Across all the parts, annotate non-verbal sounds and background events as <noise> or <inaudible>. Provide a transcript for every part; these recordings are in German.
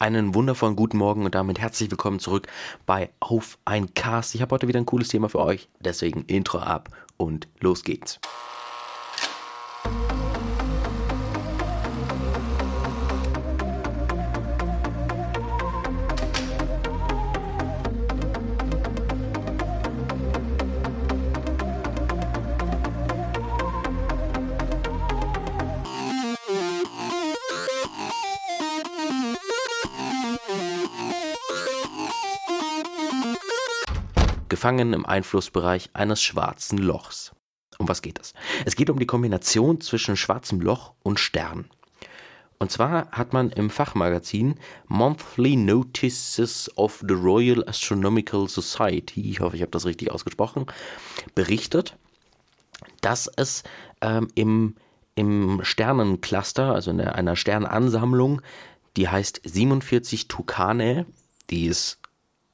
Einen wundervollen guten Morgen und damit herzlich willkommen zurück bei Auf ein Cast. Ich habe heute wieder ein cooles Thema für euch, deswegen Intro ab und los geht's. Gefangen im Einflussbereich eines schwarzen Lochs. Um was geht es? Es geht um die Kombination zwischen schwarzem Loch und Stern. Und zwar hat man im Fachmagazin Monthly Notices of the Royal Astronomical Society, ich hoffe, ich habe das richtig ausgesprochen, berichtet, dass es ähm, im, im Sternencluster, also in einer Sternansammlung, die heißt 47 Tucanae, die ist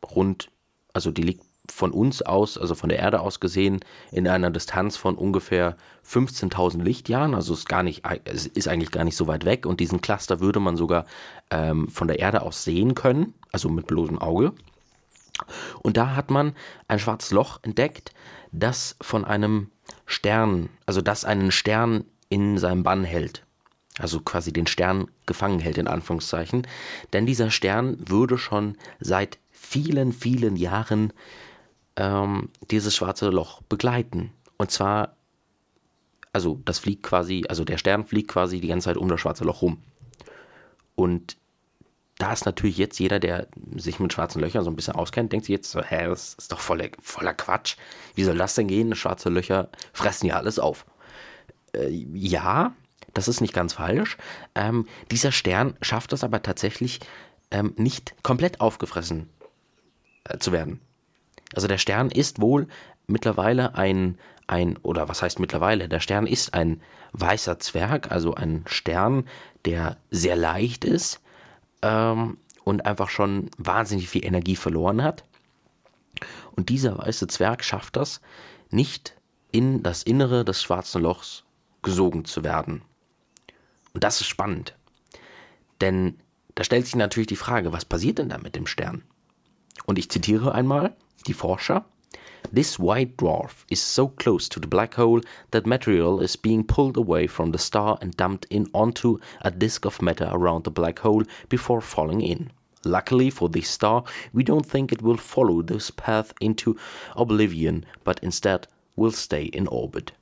rund, also die liegt von uns aus, also von der Erde aus gesehen, in einer Distanz von ungefähr 15.000 Lichtjahren. Also ist gar nicht, es ist eigentlich gar nicht so weit weg. Und diesen Cluster würde man sogar ähm, von der Erde aus sehen können, also mit bloßem Auge. Und da hat man ein schwarzes Loch entdeckt, das von einem Stern, also das einen Stern in seinem Bann hält. Also quasi den Stern gefangen hält, in Anführungszeichen. Denn dieser Stern würde schon seit vielen, vielen Jahren ähm, dieses schwarze Loch begleiten. Und zwar, also das fliegt quasi, also der Stern fliegt quasi die ganze Zeit um das schwarze Loch rum. Und da ist natürlich jetzt jeder, der sich mit schwarzen Löchern so ein bisschen auskennt, denkt sich jetzt so, hä, das ist doch voller, voller Quatsch. Wie soll das denn gehen? Schwarze Löcher fressen ja alles auf. Äh, ja, das ist nicht ganz falsch. Ähm, dieser Stern schafft es aber tatsächlich ähm, nicht komplett aufgefressen äh, zu werden. Also der Stern ist wohl mittlerweile ein, ein, oder was heißt mittlerweile? Der Stern ist ein weißer Zwerg, also ein Stern, der sehr leicht ist ähm, und einfach schon wahnsinnig viel Energie verloren hat. Und dieser weiße Zwerg schafft das, nicht in das Innere des schwarzen Lochs gesogen zu werden. Und das ist spannend. Denn da stellt sich natürlich die Frage, was passiert denn da mit dem Stern? Und ich zitiere einmal, die Forscher. This white dwarf is so close to the black hole that material is being pulled away from the star and dumped in onto a disk of matter around the black hole before falling in. Luckily for this star, we don't think it will follow this path into oblivion, but instead will stay in orbit.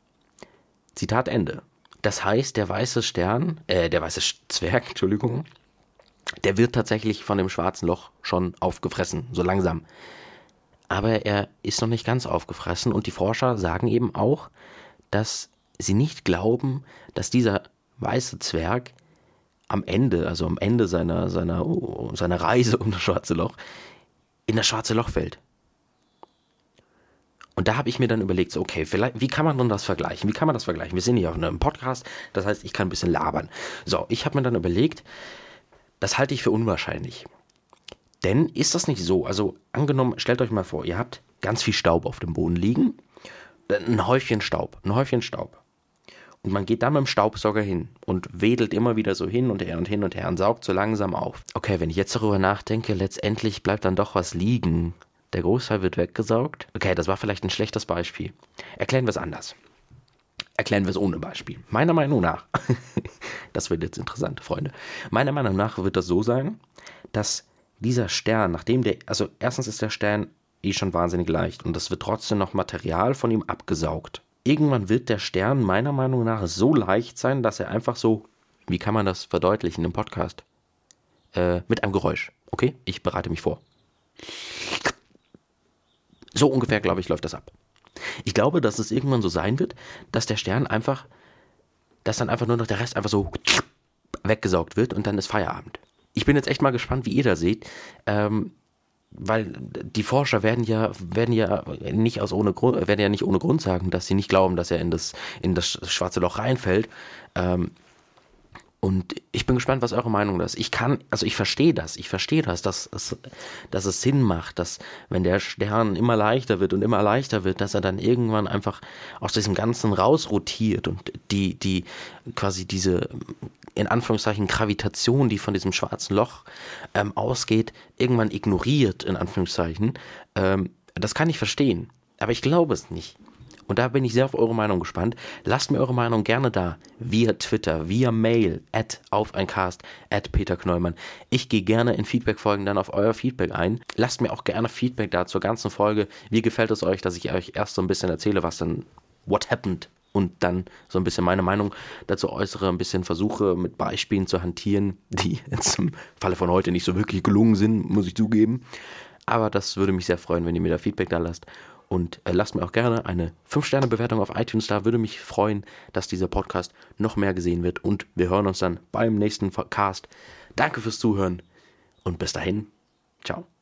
Zitat Ende. Das heißt, der weiße Stern, äh, der weiße Zwerg, <laughs> Entschuldigung, der wird tatsächlich von dem schwarzen Loch schon aufgefressen, so langsam aber er ist noch nicht ganz aufgefressen und die Forscher sagen eben auch, dass sie nicht glauben, dass dieser weiße Zwerg am Ende, also am Ende seiner, seiner, seiner Reise um das schwarze Loch, in das schwarze Loch fällt. Und da habe ich mir dann überlegt, so, okay, vielleicht, wie kann man denn das vergleichen? Wie kann man das vergleichen? Wir sind hier auf einem Podcast, das heißt, ich kann ein bisschen labern. So, ich habe mir dann überlegt, das halte ich für unwahrscheinlich. Denn ist das nicht so? Also angenommen, stellt euch mal vor, ihr habt ganz viel Staub auf dem Boden liegen. Ein Häufchen Staub, ein Häufchen Staub. Und man geht dann mit dem Staubsauger hin und wedelt immer wieder so hin und her und hin und her und saugt so langsam auf. Okay, wenn ich jetzt darüber nachdenke, letztendlich bleibt dann doch was liegen. Der Großteil wird weggesaugt. Okay, das war vielleicht ein schlechtes Beispiel. Erklären wir es anders. Erklären wir es ohne Beispiel. Meiner Meinung nach, <laughs> das wird jetzt interessant, Freunde. Meiner Meinung nach wird das so sein, dass dieser Stern, nachdem der, also erstens ist der Stern eh schon wahnsinnig leicht und es wird trotzdem noch Material von ihm abgesaugt. Irgendwann wird der Stern meiner Meinung nach so leicht sein, dass er einfach so, wie kann man das verdeutlichen im Podcast? Äh, mit einem Geräusch. Okay, ich bereite mich vor. So ungefähr, glaube ich, läuft das ab. Ich glaube, dass es irgendwann so sein wird, dass der Stern einfach, dass dann einfach nur noch der Rest einfach so weggesaugt wird und dann ist Feierabend ich bin jetzt echt mal gespannt, wie ihr da seht. Ähm, weil die Forscher werden ja, werden ja nicht aus ohne Grund, werden ja nicht ohne Grund sagen, dass sie nicht glauben, dass er in das, in das schwarze Loch reinfällt. Ähm, Und ich bin gespannt, was eure Meinung ist. Ich kann, also ich verstehe das, ich verstehe das, dass es, dass es Sinn macht, dass wenn der Stern immer leichter wird und immer leichter wird, dass er dann irgendwann einfach aus diesem Ganzen rausrotiert und die, die, quasi diese, in Anführungszeichen, Gravitation, die von diesem schwarzen Loch ähm, ausgeht, irgendwann ignoriert, in Anführungszeichen. Ähm, das kann ich verstehen. Aber ich glaube es nicht. Und da bin ich sehr auf eure Meinung gespannt. Lasst mir eure Meinung gerne da. Via Twitter, via Mail, at auf ein Cast, at Peter Knollmann. Ich gehe gerne in Feedback-Folgen dann auf euer Feedback ein. Lasst mir auch gerne Feedback da zur ganzen Folge. Wie gefällt es euch, dass ich euch erst so ein bisschen erzähle, was dann, what happened und dann so ein bisschen meine Meinung dazu äußere, ein bisschen versuche mit Beispielen zu hantieren, die jetzt im Falle von heute nicht so wirklich gelungen sind, muss ich zugeben. Aber das würde mich sehr freuen, wenn ihr mir da Feedback da lasst. Und äh, lasst mir auch gerne eine 5-Sterne-Bewertung auf iTunes da. Würde mich freuen, dass dieser Podcast noch mehr gesehen wird. Und wir hören uns dann beim nächsten Cast. Danke fürs Zuhören und bis dahin. Ciao.